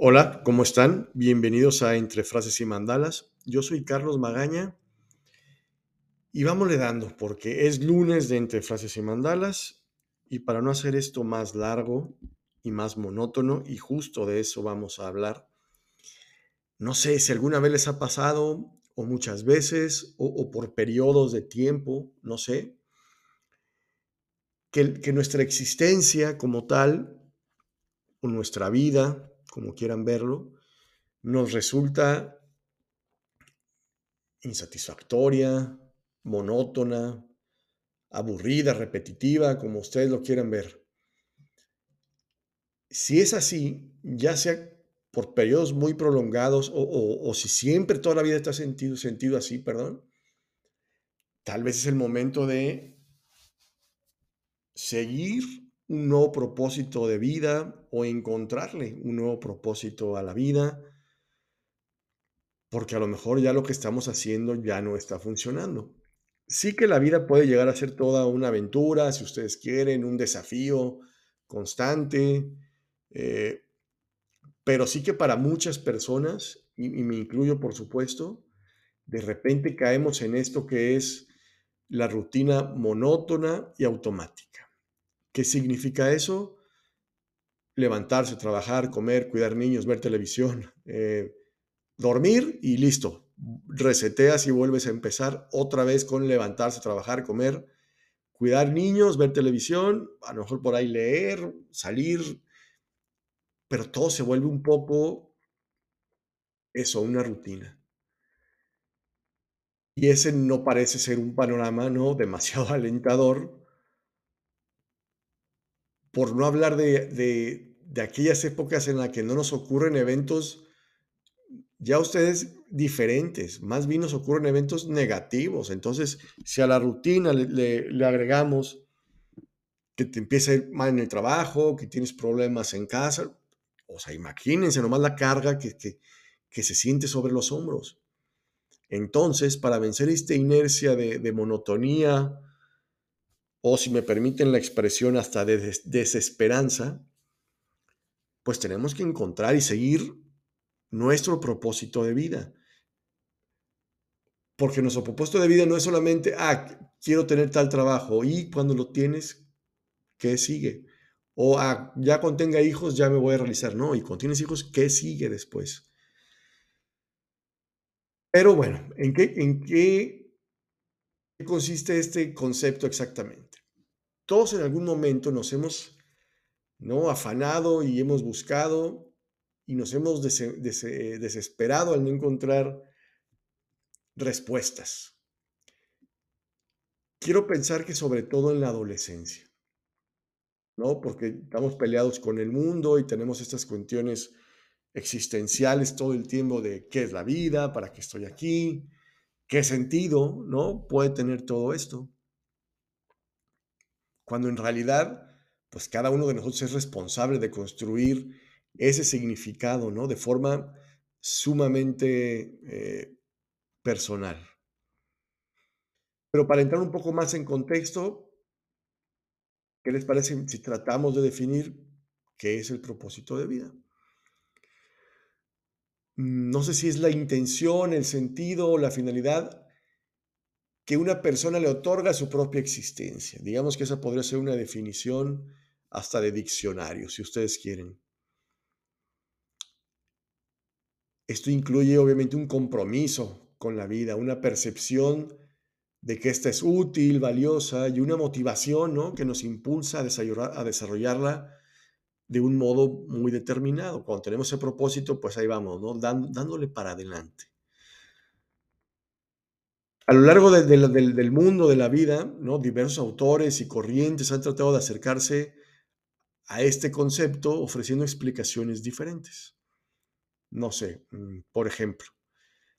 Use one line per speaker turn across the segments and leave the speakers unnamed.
Hola, ¿cómo están? Bienvenidos a Entre Frases y Mandalas. Yo soy Carlos Magaña y vámonos dando porque es lunes de Entre Frases y Mandalas y para no hacer esto más largo y más monótono y justo de eso vamos a hablar. No sé si alguna vez les ha pasado o muchas veces o, por periodos de tiempo, no sé, que nuestra existencia como tal o nuestra vida como quieran verlo, nos resulta insatisfactoria, monótona, aburrida, repetitiva, como ustedes lo quieran ver. Si es así, ya sea por periodos muy prolongados o, si siempre toda la vida está sentido, sentido así, perdón, tal vez es el momento de seguir un nuevo propósito de vida o encontrarle un nuevo propósito a la vida, porque a lo mejor ya lo que estamos haciendo ya no está funcionando. Sí que la vida puede llegar a ser toda una aventura, si ustedes quieren, un desafío constante, eh, pero sí que para muchas personas, y, y me incluyo por supuesto, de repente caemos en esto que es la rutina monótona y automática. ¿Qué significa eso? Levantarse, trabajar, comer, cuidar niños, ver televisión, eh, dormir y listo. Reseteas y vuelves a empezar otra vez con levantarse, trabajar, comer, cuidar niños, ver televisión, a lo mejor por ahí leer, salir, pero todo se vuelve un poco eso, una rutina. Y ese no parece ser un panorama no demasiado alentador por no hablar de, aquellas épocas en las que no nos ocurren eventos ya ustedes diferentes, más bien nos ocurren eventos negativos. Entonces, si a la rutina le, agregamos que te empieza mal en el trabajo, que tienes problemas en casa, o sea, imagínense nomás la carga que, que, se siente sobre los hombros. Entonces, para vencer esta inercia de, de monotonía, o si me permiten la expresión hasta de desesperanza, pues tenemos que encontrar y seguir nuestro propósito de vida. Porque nuestro propósito de vida no es solamente, ah, quiero tener tal trabajo y cuando lo tienes, ¿qué sigue? O ah, ya cuando tenga hijos ya me voy a realizar. No, y cuando tienes hijos, ¿qué sigue después? Pero bueno, ¿en qué, en qué consiste este concepto exactamente? Todos en algún momento nos hemos ¿no? afanado y hemos buscado y nos hemos desesperado al no encontrar respuestas. Quiero pensar que sobre todo en la adolescencia, ¿no? Porque estamos peleados con el mundo y tenemos estas cuestiones existenciales todo el tiempo de qué es la vida, para qué estoy aquí, qué sentido, ¿no? Puede tener todo esto cuando en realidad, pues cada uno de nosotros es responsable de construir ese significado, ¿no? De forma sumamente eh, personal. Pero para entrar un poco más en contexto, ¿qué les parece si tratamos de definir qué es el propósito de vida? No sé si es la intención, el sentido o la finalidad que una persona le otorga su propia existencia. Digamos que esa podría ser una definición hasta de diccionario, si ustedes quieren. Esto incluye obviamente un compromiso con la vida, una percepción de que esta es útil, valiosa y una motivación ¿no? que nos impulsa a, a desarrollarla de un modo muy determinado. Cuando tenemos ese propósito, pues ahí vamos, ¿no? dándole para adelante a lo largo del mundo, de la vida, ¿no? diversos autores y corrientes han tratado de acercarse a este concepto ofreciendo explicaciones diferentes. No sé, mm, por ejemplo,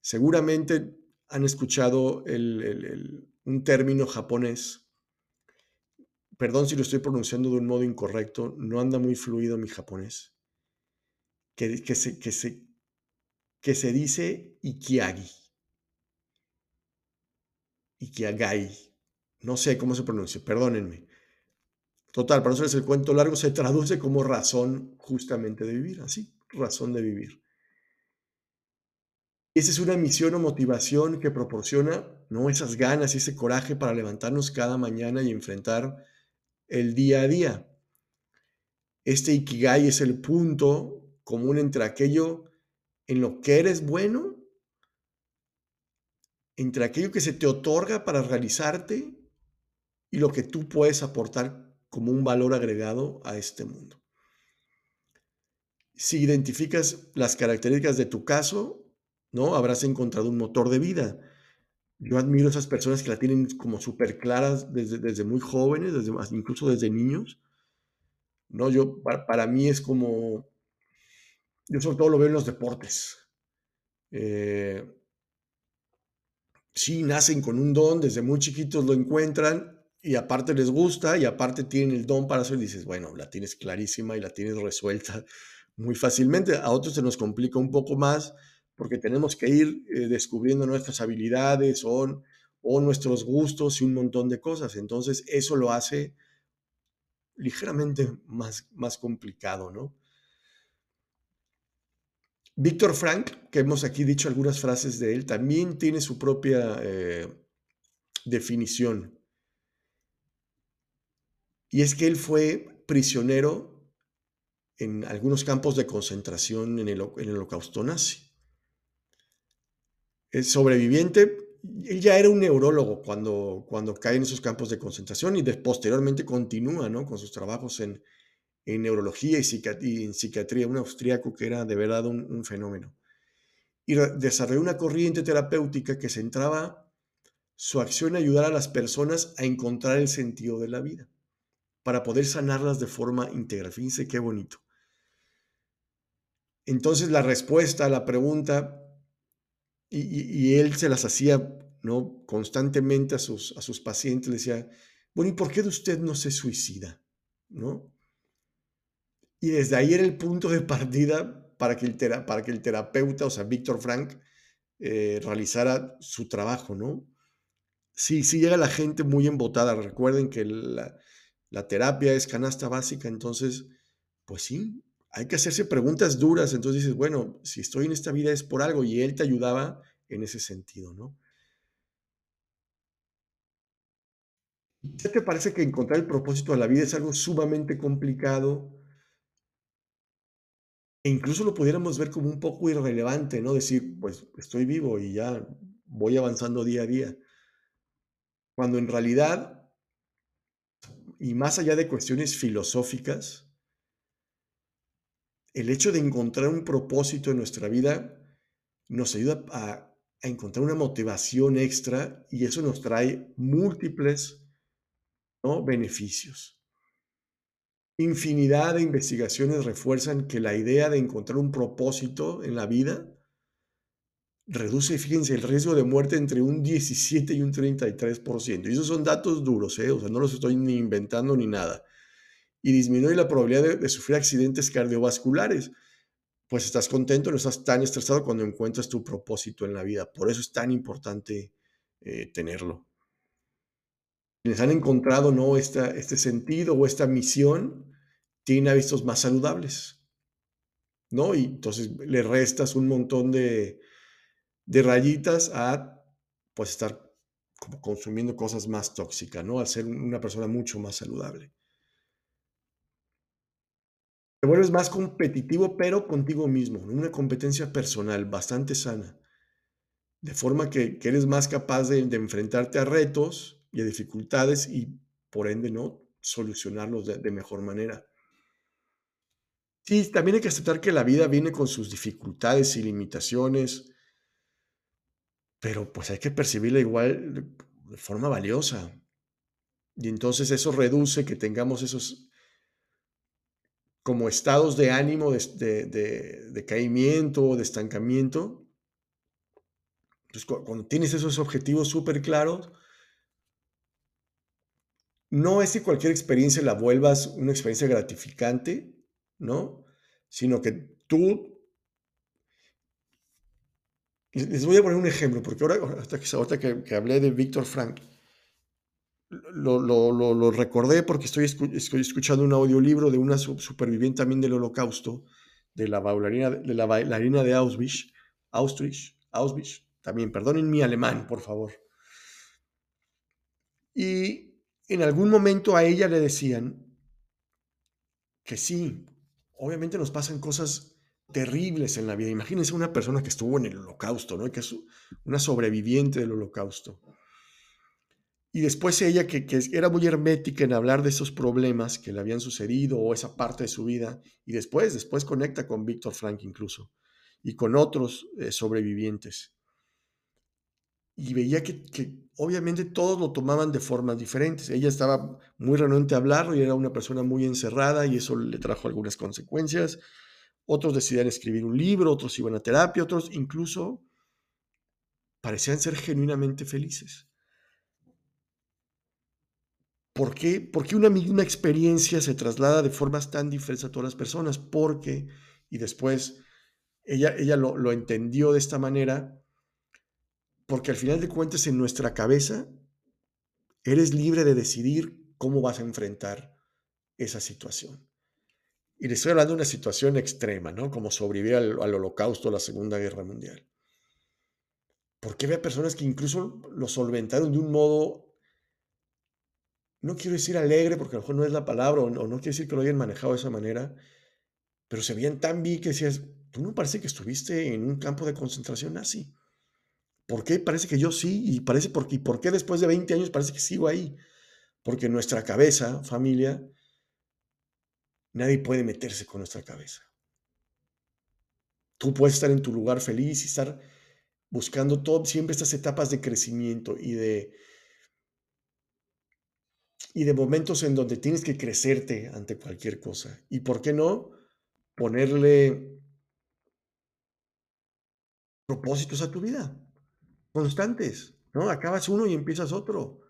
seguramente han escuchado un término japonés. Perdón si lo estoy pronunciando de un modo incorrecto, no anda muy fluido mi japonés. Que, que, se, que, se, que se dice ikiagi. Ikigai. No sé cómo se pronuncia, perdónenme. Total, para no hacerles el cuento largo, se traduce como razón justamente de vivir, así. razón de vivir. Esa es una misión o motivación que proporciona, ¿no? Esas ganas y ese coraje para levantarnos cada mañana y enfrentar el día a día. Este Ikigai es el punto común entre aquello en lo que eres bueno, entre aquello que se te otorga para realizarte y lo que tú puedes aportar como un valor agregado a este mundo. Si identificas las características de tu caso, ¿no? Habrás encontrado un motor de vida. Yo admiro esas personas que la tienen como súper claras desde, desde muy jóvenes, desde, incluso desde niños. ¿no? Yo, para, mí es como, yo sobre todo lo veo en los deportes. Eh, sí, nacen con un don, desde muy chiquitos lo encuentran y aparte les gusta y aparte tienen el don para eso y dices, bueno, la tienes clarísima y la tienes resuelta muy fácilmente. A otros se nos complica un poco más porque tenemos que ir eh, descubriendo nuestras habilidades o, o nuestros gustos y un montón de cosas. Entonces, eso lo hace ligeramente más, más complicado, ¿no? Víctor Frank, que hemos aquí dicho algunas frases de él, también tiene su propia eh, definición. Y es que él fue prisionero en algunos campos de concentración en el, holocausto nazi es sobreviviente. Él ya era un neurólogo cuando, cuando cae en esos campos de concentración y posteriormente continúa ¿no? con sus trabajos en, en neurología y, en psiquiatría, un austríaco que era de verdad un, fenómeno. Y desarrolló una corriente terapéutica que centraba su acción en ayudar a las personas a encontrar el sentido de la vida, para poder sanarlas de forma integral. Fíjense qué bonito. Entonces la respuesta a la pregunta y, él se las hacía ¿no? constantemente a sus, a sus pacientes, le decía, bueno, ¿y por qué usted no se suicida? ¿No? Y desde ahí era el punto de partida para que el, para que el terapeuta, o sea, Víctor Frank, eh, realizara su trabajo, ¿no? Sí, sí llega la gente muy embotada. Recuerden que la, terapia es canasta básica, entonces, pues sí, hay que hacerse preguntas duras. Entonces dices, bueno, si estoy en esta vida es por algo y él te ayudaba en ese sentido, ¿no? ¿Ya te parece que encontrar el propósito de la vida es algo sumamente complicado? E incluso lo pudiéramos ver como un poco irrelevante, ¿no? Decir, pues estoy vivo y ya voy avanzando día a día. Cuando en realidad, y más allá de cuestiones filosóficas, el hecho de encontrar un propósito en nuestra vida nos ayuda a, encontrar una motivación extra y eso nos trae múltiples beneficios. Infinidad de investigaciones refuerzan que la idea de encontrar un propósito en la vida reduce, fíjense, el riesgo de muerte entre un 17 y un 33%. Y esos son datos duros, ¿eh? o sea, no los estoy ni inventando ni nada y disminuye la probabilidad de, sufrir accidentes cardiovasculares. Pues estás contento, no estás tan estresado cuando encuentras tu propósito en la vida. Por eso es tan importante eh, tenerlo. Quienes han encontrado ¿no? Esta, este sentido o esta misión tienen hábitos más saludables. ¿no? Y entonces le restas un montón de, de rayitas a pues estar como consumiendo cosas más tóxicas, ¿no? Al ser una persona mucho más saludable te vuelves más competitivo, pero contigo mismo, una competencia personal bastante sana, de forma que, eres más capaz de, enfrentarte a retos y a dificultades y por ende no solucionarlos de, mejor manera. Sí, también hay que aceptar que la vida viene con sus dificultades y limitaciones, pero pues hay que percibirla igual de forma valiosa. Y entonces eso reduce que tengamos esos como estados de ánimo, de, de, de, caimiento, de estancamiento. Entonces, cuando tienes esos objetivos súper claros, no es que cualquier experiencia la vuelvas una experiencia gratificante, ¿no? Sino que tú... Les voy a poner un ejemplo, porque ahora, hasta que, hablé de Víctor Frank, lo, recordé porque estoy, escuchando un audiolibro de una superviviente también del holocausto, de la bailarina de, la bailarina de Auschwitz, Auschwitz, Auschwitz, también, perdonen mi alemán, por favor. Y en algún momento a ella le decían que sí, obviamente nos pasan cosas terribles en la vida. Imagínense una persona que estuvo en el holocausto, ¿no? Que es una sobreviviente del holocausto. Y después ella, que, que, era muy hermética en hablar de esos problemas que le habían sucedido o esa parte de su vida, y después, después conecta con Víctor Frank incluso, y con otros eh, sobrevivientes. Y veía que, obviamente todos lo tomaban de formas diferentes. Ella estaba muy renuente a hablarlo y era una persona muy encerrada y eso le trajo algunas consecuencias. Otros decidían escribir un libro, otros iban a terapia, otros incluso parecían ser genuinamente felices. ¿Por qué? Porque una misma experiencia se traslada de formas tan diferentes a todas las personas. Porque, y después ella, ella lo, lo entendió de esta manera, porque al final de cuentas en nuestra cabeza eres libre de decidir cómo vas a enfrentar esa situación. Y le estoy hablando de una situación extrema, ¿no? Como sobrevivir al, holocausto o la Segunda Guerra Mundial. Porque había personas que incluso lo solventaron de un modo no quiero decir alegre porque a lo mejor no es la palabra, o no, no quiero decir que lo hayan manejado de esa manera, pero se veían tan bien que decías, tú no parece que estuviste en un campo de concentración nazi. ¿Por qué parece que yo sí? Y, parece porque, ¿Y por qué después de 20 años parece que sigo ahí? Porque nuestra cabeza, familia, nadie puede meterse con nuestra cabeza. Tú puedes estar en tu lugar feliz y estar buscando todo, siempre estas etapas de crecimiento y de, y de momentos en donde tienes que crecerte ante cualquier cosa. ¿Y por qué no ponerle propósitos a tu vida? Constantes, ¿no? Acabas uno y empiezas otro.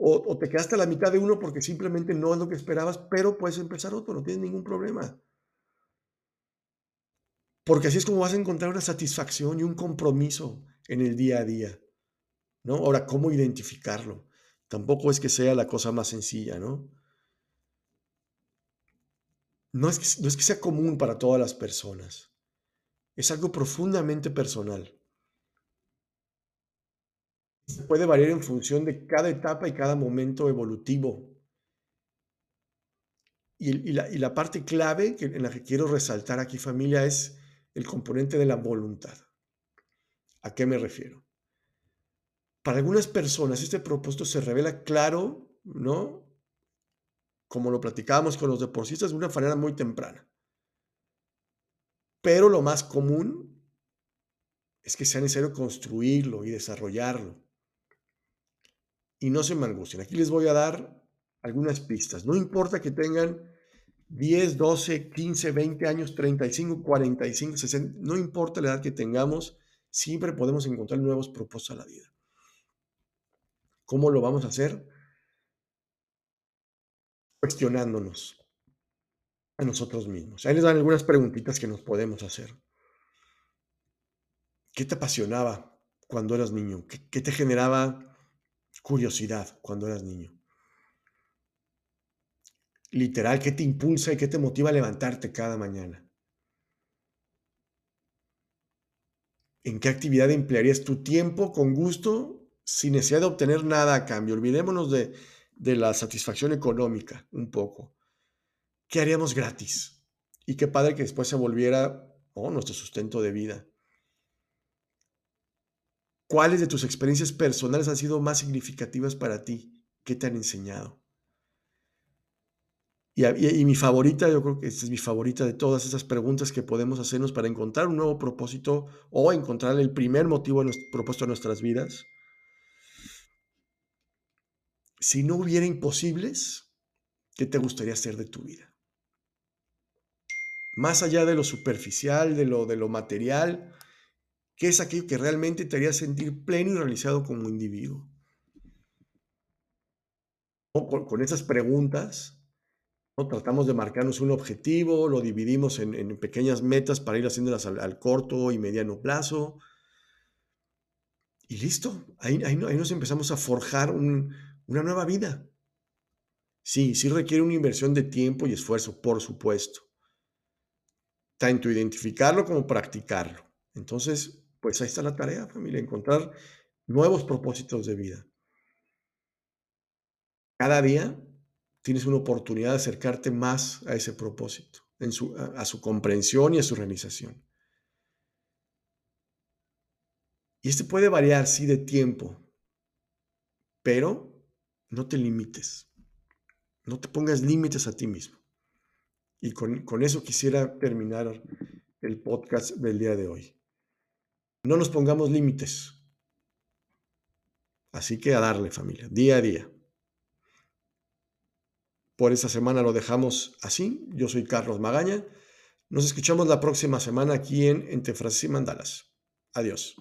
O, te quedaste a la mitad de uno porque simplemente no es lo que esperabas, pero puedes empezar otro, no tienes ningún problema. Porque así es como vas a encontrar una satisfacción y un compromiso en el día a día. ¿no? Ahora, ¿cómo identificarlo? Tampoco es que sea la cosa más sencilla, ¿no? No es, no es que sea común para todas las personas. Es algo profundamente personal. Se puede variar en función de cada etapa y cada momento evolutivo. Y, la, la, parte clave que, en la que quiero resaltar aquí, familia, es el componente de la voluntad. ¿A qué me refiero? Para algunas personas este propósito se revela claro, ¿no? Como lo platicábamos con los deportistas de una manera muy temprana. Pero lo más común es que sea necesario construirlo y desarrollarlo. Y no se me angustien. Aquí les voy a dar algunas pistas. No importa que tengan 10, 12, 15, 20 años, 35, 45, 60, no importa la edad que tengamos, siempre podemos encontrar nuevos propósitos a la vida. ¿Cómo lo vamos a hacer? Cuestionándonos a nosotros mismos. Ahí les dan algunas preguntitas que nos podemos hacer. ¿Qué te apasionaba cuando eras niño? ¿Qué, qué te generaba curiosidad cuando eras niño? Literal, ¿qué te impulsa y qué te motiva a levantarte cada mañana? ¿En qué actividad emplearías tu tiempo con gusto sin necesidad de obtener nada a cambio. Olvidémonos de, de la satisfacción económica un poco. ¿Qué haríamos gratis? Y qué padre que después se volviera oh, nuestro sustento de vida. ¿Cuáles de tus experiencias personales han sido más significativas para ti? ¿Qué te han enseñado? Y, mi favorita, yo creo que esta es mi favorita de todas esas preguntas que podemos hacernos para encontrar un nuevo propósito o encontrar el primer motivo propósito de nuestras vidas si no hubiera imposibles, ¿qué te gustaría hacer de tu vida? Más allá de lo superficial, de lo, de lo material, ¿qué es aquello que realmente te haría sentir pleno y realizado como individuo? Con, esas preguntas, ¿no? tratamos de marcarnos un objetivo, lo dividimos en, pequeñas metas para ir haciéndolas al, corto y mediano plazo. Y listo, ahí, ahí, nos empezamos a forjar un, una nueva vida. Sí, sí requiere una inversión de tiempo y esfuerzo, por supuesto. tanto identificarlo como practicarlo. Entonces, pues ahí está la tarea, familia, encontrar nuevos propósitos de vida. Cada día tienes una oportunidad de acercarte más a ese propósito, a, su comprensión y a su realización. Y este puede variar, sí, de tiempo, pero no te limites. No te pongas límites a ti mismo. Y con, con eso quisiera terminar el podcast del día de hoy. No nos pongamos límites. Así que a darle familia, día a día. Por esta semana lo dejamos así. Yo soy Carlos Magaña. Nos escuchamos la próxima semana aquí en Entre Frases y Mandalas. Adiós.